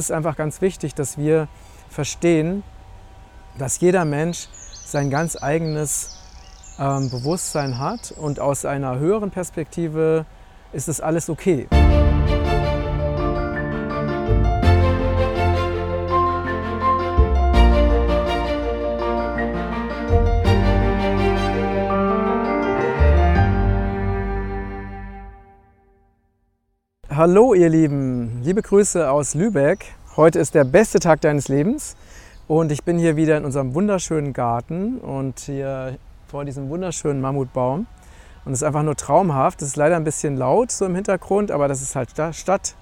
Es ist einfach ganz wichtig, dass wir verstehen, dass jeder Mensch sein ganz eigenes ähm, Bewusstsein hat und aus einer höheren Perspektive ist es alles okay. Hallo ihr Lieben, liebe Grüße aus Lübeck. Heute ist der beste Tag deines Lebens und ich bin hier wieder in unserem wunderschönen Garten und hier vor diesem wunderschönen Mammutbaum. Und es ist einfach nur traumhaft. Es ist leider ein bisschen laut so im Hintergrund, aber das ist halt Stadt.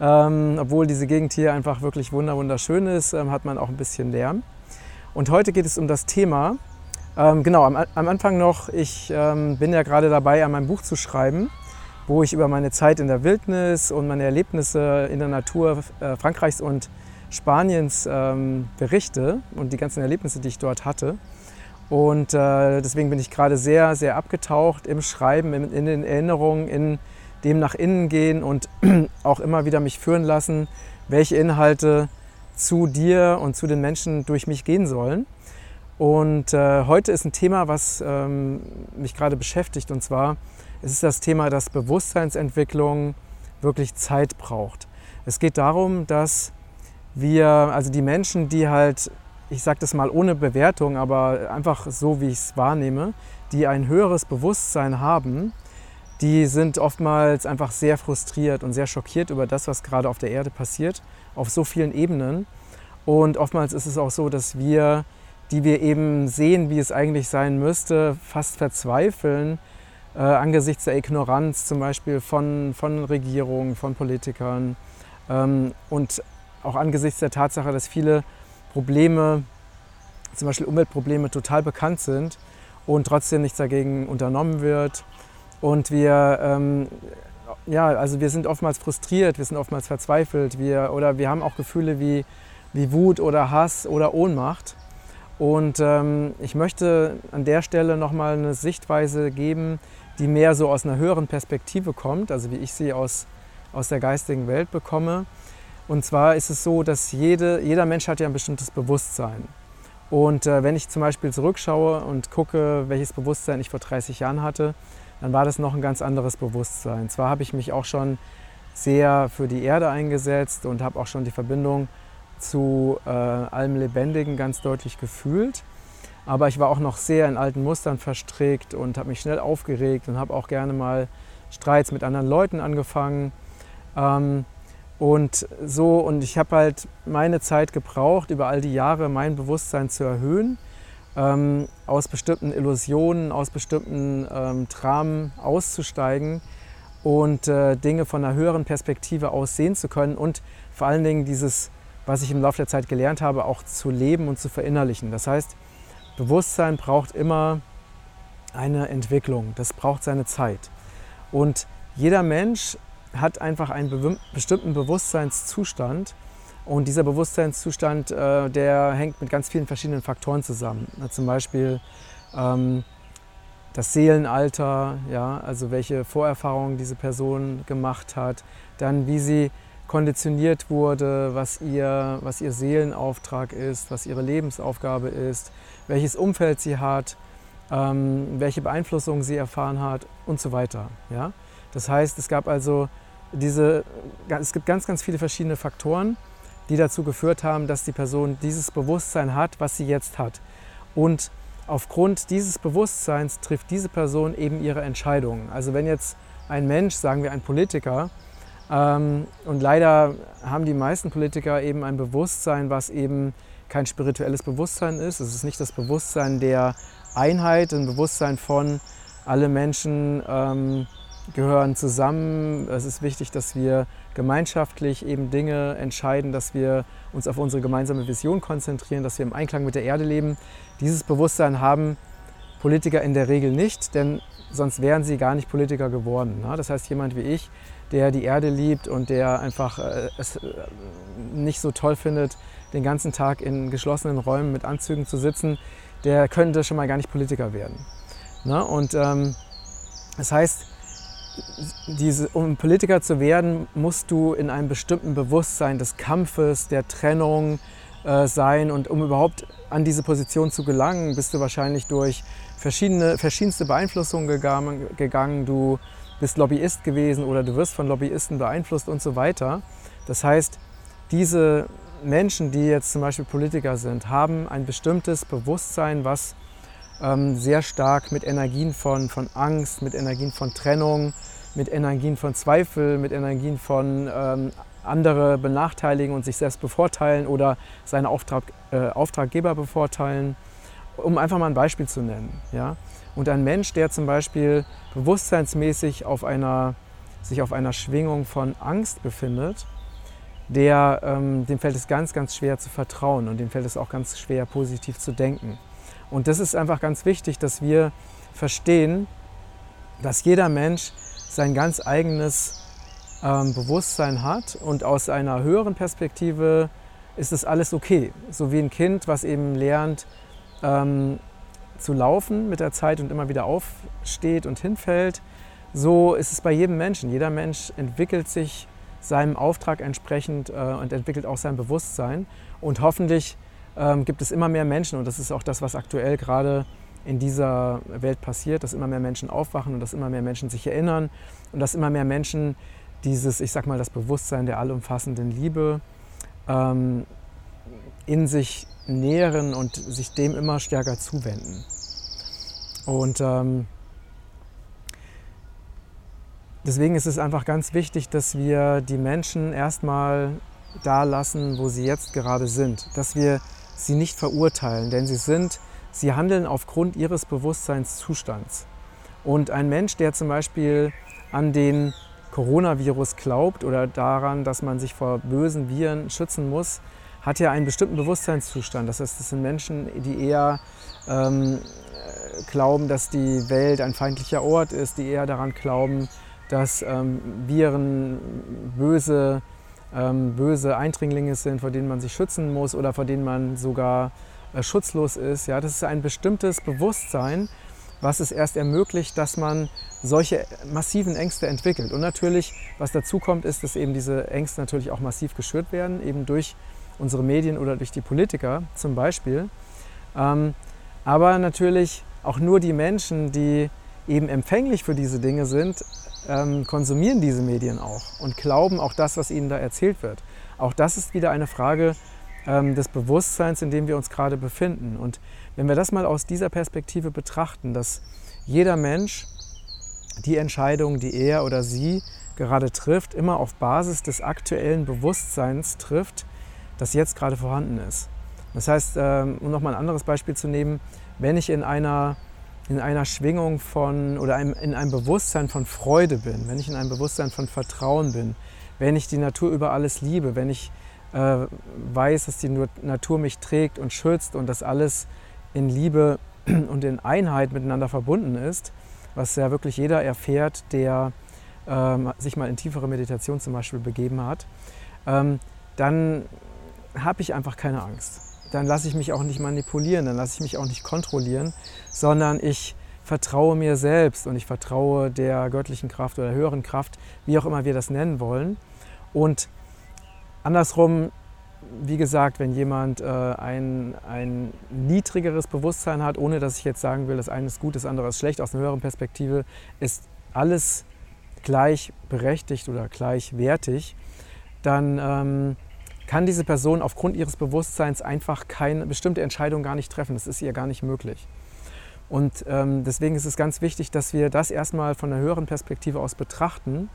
Ähm, obwohl diese Gegend hier einfach wirklich wunderschön ist, ähm, hat man auch ein bisschen Lärm. Und heute geht es um das Thema, ähm, genau, am, am, Anfang noch, ich ähm, bin ja gerade dabei, an meinem Buch zu schreiben wo ich über meine Zeit in der Wildnis und meine Erlebnisse in der Natur äh, Frankreichs und Spaniens ähm, berichte und die ganzen Erlebnisse, die ich dort hatte. Und äh, deswegen bin ich gerade sehr, sehr abgetaucht im Schreiben, in, in, den Erinnerungen, in dem nach innen gehen und auch immer wieder mich führen lassen, welche Inhalte zu dir und zu den Menschen durch mich gehen sollen. Und äh, heute ist ein Thema, was ähm, mich gerade beschäftigt, und zwar es ist das Thema, dass Bewusstseinsentwicklung wirklich Zeit braucht. Es geht darum, dass wir, also die Menschen, die halt, ich sage das mal ohne Bewertung, aber einfach so, wie ich es wahrnehme, die ein höheres Bewusstsein haben, die sind oftmals einfach sehr frustriert und sehr schockiert über das, was gerade auf der Erde passiert, auf so vielen Ebenen. Und oftmals ist es auch so, dass wir, die wir eben sehen, wie es eigentlich sein müsste, fast verzweifeln, äh, angesichts der Ignoranz zum Beispiel von, von Regierungen, von Politikern ähm, und auch angesichts der Tatsache, dass viele Probleme, zum Beispiel Umweltprobleme, total bekannt sind und trotzdem nichts dagegen unternommen wird. Und wir, ähm, ja, also wir sind oftmals frustriert, wir sind oftmals verzweifelt, wir, oder wir haben auch Gefühle wie, wie Wut oder Hass oder Ohnmacht. Und ähm, ich möchte an der Stelle nochmal eine Sichtweise geben, die mehr so aus einer höheren Perspektive kommt, also wie ich sie aus, aus der geistigen Welt bekomme. Und zwar ist es so, dass jede, jeder Mensch hat ja ein bestimmtes Bewusstsein. Und äh, wenn ich zum Beispiel zurückschaue und gucke, welches Bewusstsein ich vor 30 Jahren hatte, dann war das noch ein ganz anderes Bewusstsein. Zwar habe ich mich auch schon sehr für die Erde eingesetzt und habe auch schon die Verbindung zu äh, allem Lebendigen ganz deutlich gefühlt. Aber ich war auch noch sehr in alten Mustern verstrickt und habe mich schnell aufgeregt und habe auch gerne mal Streits mit anderen Leuten angefangen. Ähm, und so, und ich habe halt meine Zeit gebraucht, über all die Jahre mein Bewusstsein zu erhöhen, ähm, aus bestimmten Illusionen, aus bestimmten ähm, Dramen auszusteigen und äh, Dinge von einer höheren Perspektive aus sehen zu können und vor allen Dingen dieses, was ich im Laufe der Zeit gelernt habe, auch zu leben und zu verinnerlichen. Das heißt, Bewusstsein braucht immer eine Entwicklung, das braucht seine Zeit. Und jeder Mensch hat einfach einen bestimmten Bewusstseinszustand und dieser Bewusstseinszustand, äh, der hängt mit ganz vielen verschiedenen Faktoren zusammen. Zum Beispiel ähm, das Seelenalter, ja, also welche Vorerfahrungen diese Person gemacht hat, dann wie sie konditioniert wurde, was ihr, was ihr Seelenauftrag ist, was ihre Lebensaufgabe ist, welches Umfeld sie hat, ähm, welche Beeinflussung sie erfahren hat und so weiter. Ja? Das heißt, es gab also diese, es gibt ganz, ganz viele verschiedene Faktoren, die dazu geführt haben, dass die Person dieses Bewusstsein hat, was sie jetzt hat. Und aufgrund dieses Bewusstseins trifft diese Person eben ihre Entscheidungen. Also wenn jetzt ein Mensch, sagen wir ein Politiker, ähm, und leider haben die meisten Politiker eben ein Bewusstsein, was eben kein spirituelles Bewusstsein ist. Es ist nicht das Bewusstsein der Einheit, ein Bewusstsein von, alle Menschen ähm, gehören zusammen. Es ist wichtig, dass wir gemeinschaftlich eben Dinge entscheiden, dass wir uns auf unsere gemeinsame Vision konzentrieren, dass wir im Einklang mit der Erde leben. Dieses Bewusstsein haben Politiker in der Regel nicht, denn sonst wären sie gar nicht Politiker geworden. Ne? Das heißt, jemand wie ich, der die Erde liebt und der einfach äh, es äh, nicht so toll findet, den ganzen Tag in geschlossenen Räumen mit Anzügen zu sitzen, der könnte schon mal gar nicht Politiker werden. Ne? Und ähm, das heißt, diese, um Politiker zu werden, musst du in einem bestimmten Bewusstsein des Kampfes, der Trennung äh, sein. Und um überhaupt an diese Position zu gelangen, bist du wahrscheinlich durch verschiedene, verschiedenste Beeinflussungen gegangen, gegangen. Du bist Lobbyist gewesen oder du wirst von Lobbyisten beeinflusst und so weiter. Das heißt, diese Menschen, die jetzt zum Beispiel Politiker sind, haben ein bestimmtes Bewusstsein, was ähm, sehr stark mit Energien von, von Angst, mit Energien von Trennung, mit Energien von Zweifel, mit Energien von ähm, andere benachteiligen und sich selbst bevorteilen oder seine Auftrag, äh, Auftraggeber bevorteilen, um einfach mal ein Beispiel zu nennen. Ja? Und ein Mensch, der zum Beispiel bewusstseinsmäßig auf einer, sich auf einer Schwingung von Angst befindet, der, ähm, dem fällt es ganz, ganz schwer zu vertrauen und dem fällt es auch ganz schwer positiv zu denken. Und das ist einfach ganz wichtig, dass wir verstehen, dass jeder Mensch sein ganz eigenes ähm, Bewusstsein hat und aus einer höheren Perspektive ist es alles okay. So wie ein Kind, was eben lernt ähm, zu laufen mit der Zeit und immer wieder aufsteht und hinfällt, so ist es bei jedem Menschen. Jeder Mensch entwickelt sich seinem Auftrag entsprechend äh, und entwickelt auch sein Bewusstsein. Und hoffentlich ähm, gibt es immer mehr Menschen, und das ist auch das, was aktuell gerade in dieser Welt passiert, dass immer mehr Menschen aufwachen und dass immer mehr Menschen sich erinnern und dass immer mehr Menschen dieses, ich sag mal, das Bewusstsein der allumfassenden Liebe ähm, in sich nähren und sich dem immer stärker zuwenden. Und ähm, deswegen ist es einfach ganz wichtig, dass wir die Menschen erstmal da lassen, wo sie jetzt gerade sind. Dass wir sie nicht verurteilen, denn sie sind, sie handeln aufgrund ihres Bewusstseinszustands. Und ein Mensch, der zum Beispiel an den Coronavirus glaubt oder daran, dass man sich vor bösen Viren schützen muss, hat ja einen bestimmten Bewusstseinszustand. Das heißt, das sind Menschen, die eher ähm, glauben, dass die Welt ein feindlicher Ort ist, die eher daran glauben, dass ähm, Viren böse ähm, böse Eindringlinge sind, vor denen man sich schützen muss oder vor denen man sogar äh, schutzlos ist. Ja, das ist ein bestimmtes Bewusstsein, was es erst ermöglicht, dass man solche massiven Ängste entwickelt. Und natürlich, was dazu kommt, ist, dass eben diese Ängste natürlich auch massiv geschürt werden, eben durch unsere Medien oder durch die Politiker zum Beispiel. Ähm, aber natürlich auch nur die Menschen, die eben empfänglich für diese Dinge sind, ähm, konsumieren diese Medien auch und glauben auch das, was ihnen da erzählt wird. Auch das ist wieder eine Frage ähm, des Bewusstseins, in dem wir uns gerade befinden. Und wenn wir das mal aus dieser Perspektive betrachten, dass jeder Mensch die Entscheidung, die er oder sie gerade trifft, immer auf Basis des aktuellen Bewusstseins trifft, das jetzt gerade vorhanden ist. Das heißt, ähm, um nochmal ein anderes Beispiel zu nehmen, wenn ich in einer in einer Schwingung von oder in einem Bewusstsein von Freude bin, wenn ich in einem Bewusstsein von Vertrauen bin, wenn ich die Natur über alles liebe, wenn ich äh, weiß, dass die Natur mich trägt und schützt und dass alles in Liebe und in Einheit miteinander verbunden ist, was ja wirklich jeder erfährt, der ähm, sich mal in tiefere Meditation zum Beispiel begeben hat, ähm, dann habe ich einfach keine Angst dann lasse ich mich auch nicht manipulieren, dann lasse ich mich auch nicht kontrollieren, sondern ich vertraue mir selbst und ich vertraue der göttlichen Kraft oder der höheren Kraft, wie auch immer wir das nennen wollen. Und andersrum, wie gesagt, wenn jemand äh, ein, ein niedrigeres Bewusstsein hat, ohne dass ich jetzt sagen will, das eine ist gut, das andere ist schlecht, aus einer höheren Perspektive ist alles gleichberechtigt oder gleichwertig, dann ähm, kann diese Person aufgrund ihres Bewusstseins einfach keine bestimmte Entscheidung gar nicht treffen. Das ist ihr gar nicht möglich. Und ähm, deswegen ist es ganz wichtig, dass wir das erstmal von einer höheren Perspektive aus betrachten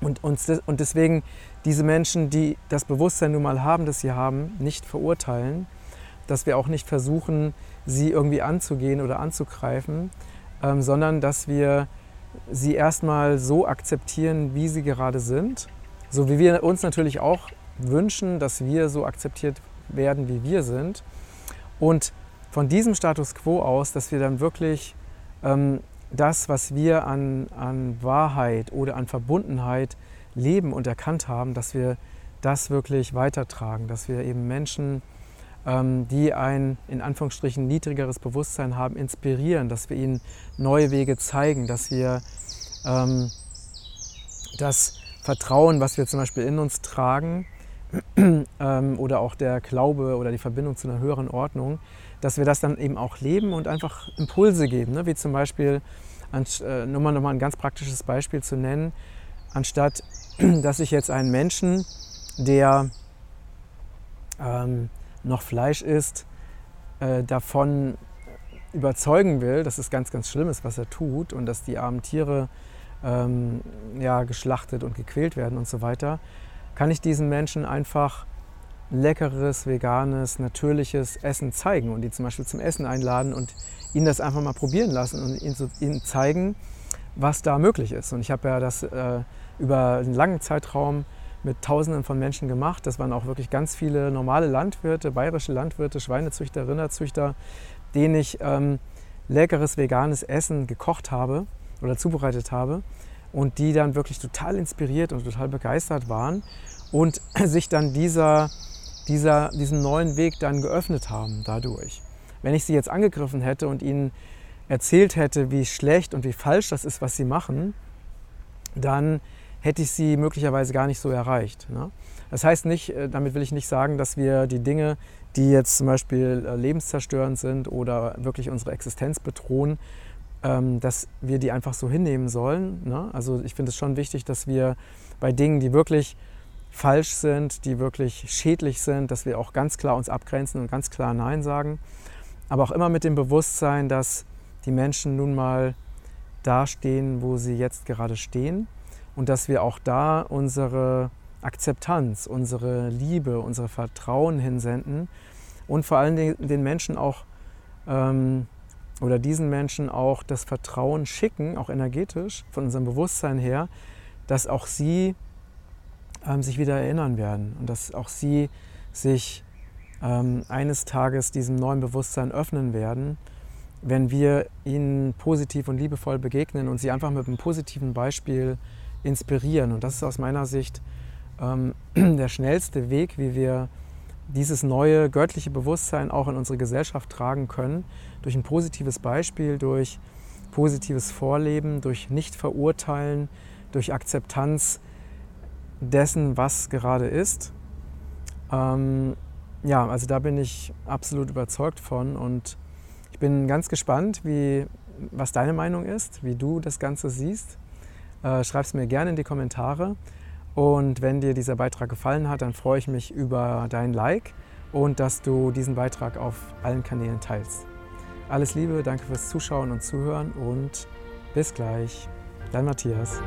und, uns und deswegen diese Menschen, die das Bewusstsein nun mal haben, das sie haben, nicht verurteilen, dass wir auch nicht versuchen, sie irgendwie anzugehen oder anzugreifen, ähm, sondern dass wir sie erstmal so akzeptieren, wie sie gerade sind. So wie wir uns natürlich auch wünschen, dass wir so akzeptiert werden, wie wir sind. Und von diesem Status quo aus, dass wir dann wirklich ähm, das, was wir an, an Wahrheit oder an Verbundenheit leben und erkannt haben, dass wir das wirklich weitertragen, dass wir eben Menschen, ähm, die ein in Anführungsstrichen niedrigeres Bewusstsein haben, inspirieren, dass wir ihnen neue Wege zeigen, dass wir ähm, das Vertrauen, was wir zum Beispiel in uns tragen, ähm, oder auch der Glaube oder die Verbindung zu einer höheren Ordnung, dass wir das dann eben auch leben und einfach Impulse geben, ne? wie zum Beispiel, äh, nur mal noch mal ein ganz praktisches Beispiel zu nennen, anstatt dass ich jetzt einen Menschen, der ähm, noch Fleisch isst, äh, davon überzeugen will, dass es ganz, ganz schlimm ist, was er tut und dass die armen Tiere ähm, ja, geschlachtet und gequält werden und so weiter, kann ich diesen Menschen einfach leckeres, veganes, natürliches Essen zeigen und die zum Beispiel zum Essen einladen und ihnen das einfach mal probieren lassen und ihnen, so, ihnen zeigen, was da möglich ist. Und ich habe ja das äh, über einen langen Zeitraum mit Tausenden von Menschen gemacht. Das waren auch wirklich ganz viele normale Landwirte, bayerische Landwirte, Schweinezüchter, Rinderzüchter, denen ich ähm, leckeres veganes Essen gekocht habe oder zubereitet habe und die dann wirklich total inspiriert und total begeistert waren und sich dann dieser, dieser, diesen neuen Weg dann geöffnet haben dadurch. Wenn ich sie jetzt angegriffen hätte und ihnen erzählt hätte, wie schlecht und wie falsch das ist, was sie machen, dann hätte ich sie möglicherweise gar nicht so erreicht. Ne? Das heißt nicht, äh, damit will ich nicht sagen, dass wir die Dinge, die jetzt zum Beispiel äh, lebenszerstörend sind oder wirklich unsere Existenz bedrohen, dass wir die einfach so hinnehmen sollen. Ne? Also ich finde es schon wichtig, dass wir bei Dingen, die wirklich falsch sind, die wirklich schädlich sind, dass wir auch ganz klar uns abgrenzen und ganz klar Nein sagen. Aber auch immer mit dem Bewusstsein, dass die Menschen nun mal da stehen, wo sie jetzt gerade stehen und dass wir auch da unsere Akzeptanz, unsere Liebe, unser Vertrauen hinsenden und vor allen Dingen den Menschen auch ähm, oder diesen Menschen auch das Vertrauen schicken, auch energetisch, von unserem Bewusstsein her, dass auch sie ähm, sich wieder erinnern werden und dass auch sie sich ähm, eines Tages diesem neuen Bewusstsein öffnen werden, wenn wir ihnen positiv und liebevoll begegnen und sie einfach mit einem positiven Beispiel inspirieren. Und das ist aus meiner Sicht ähm, der schnellste Weg, wie wir dieses neue göttliche Bewusstsein auch in unsere Gesellschaft tragen können, durch ein positives Beispiel, durch positives Vorleben, durch Nicht-Verurteilen, durch Akzeptanz dessen, was gerade ist. Ähm, ja, also da bin ich absolut überzeugt von und ich bin ganz gespannt, wie, was deine Meinung ist, wie du das Ganze siehst. Äh, Schreib es mir gerne in die Kommentare. Und wenn dir dieser Beitrag gefallen hat, dann freue ich mich über dein Like und dass du diesen Beitrag auf allen Kanälen teilst. Alles Liebe, danke fürs Zuschauen und Zuhören und bis gleich. Dein Matthias.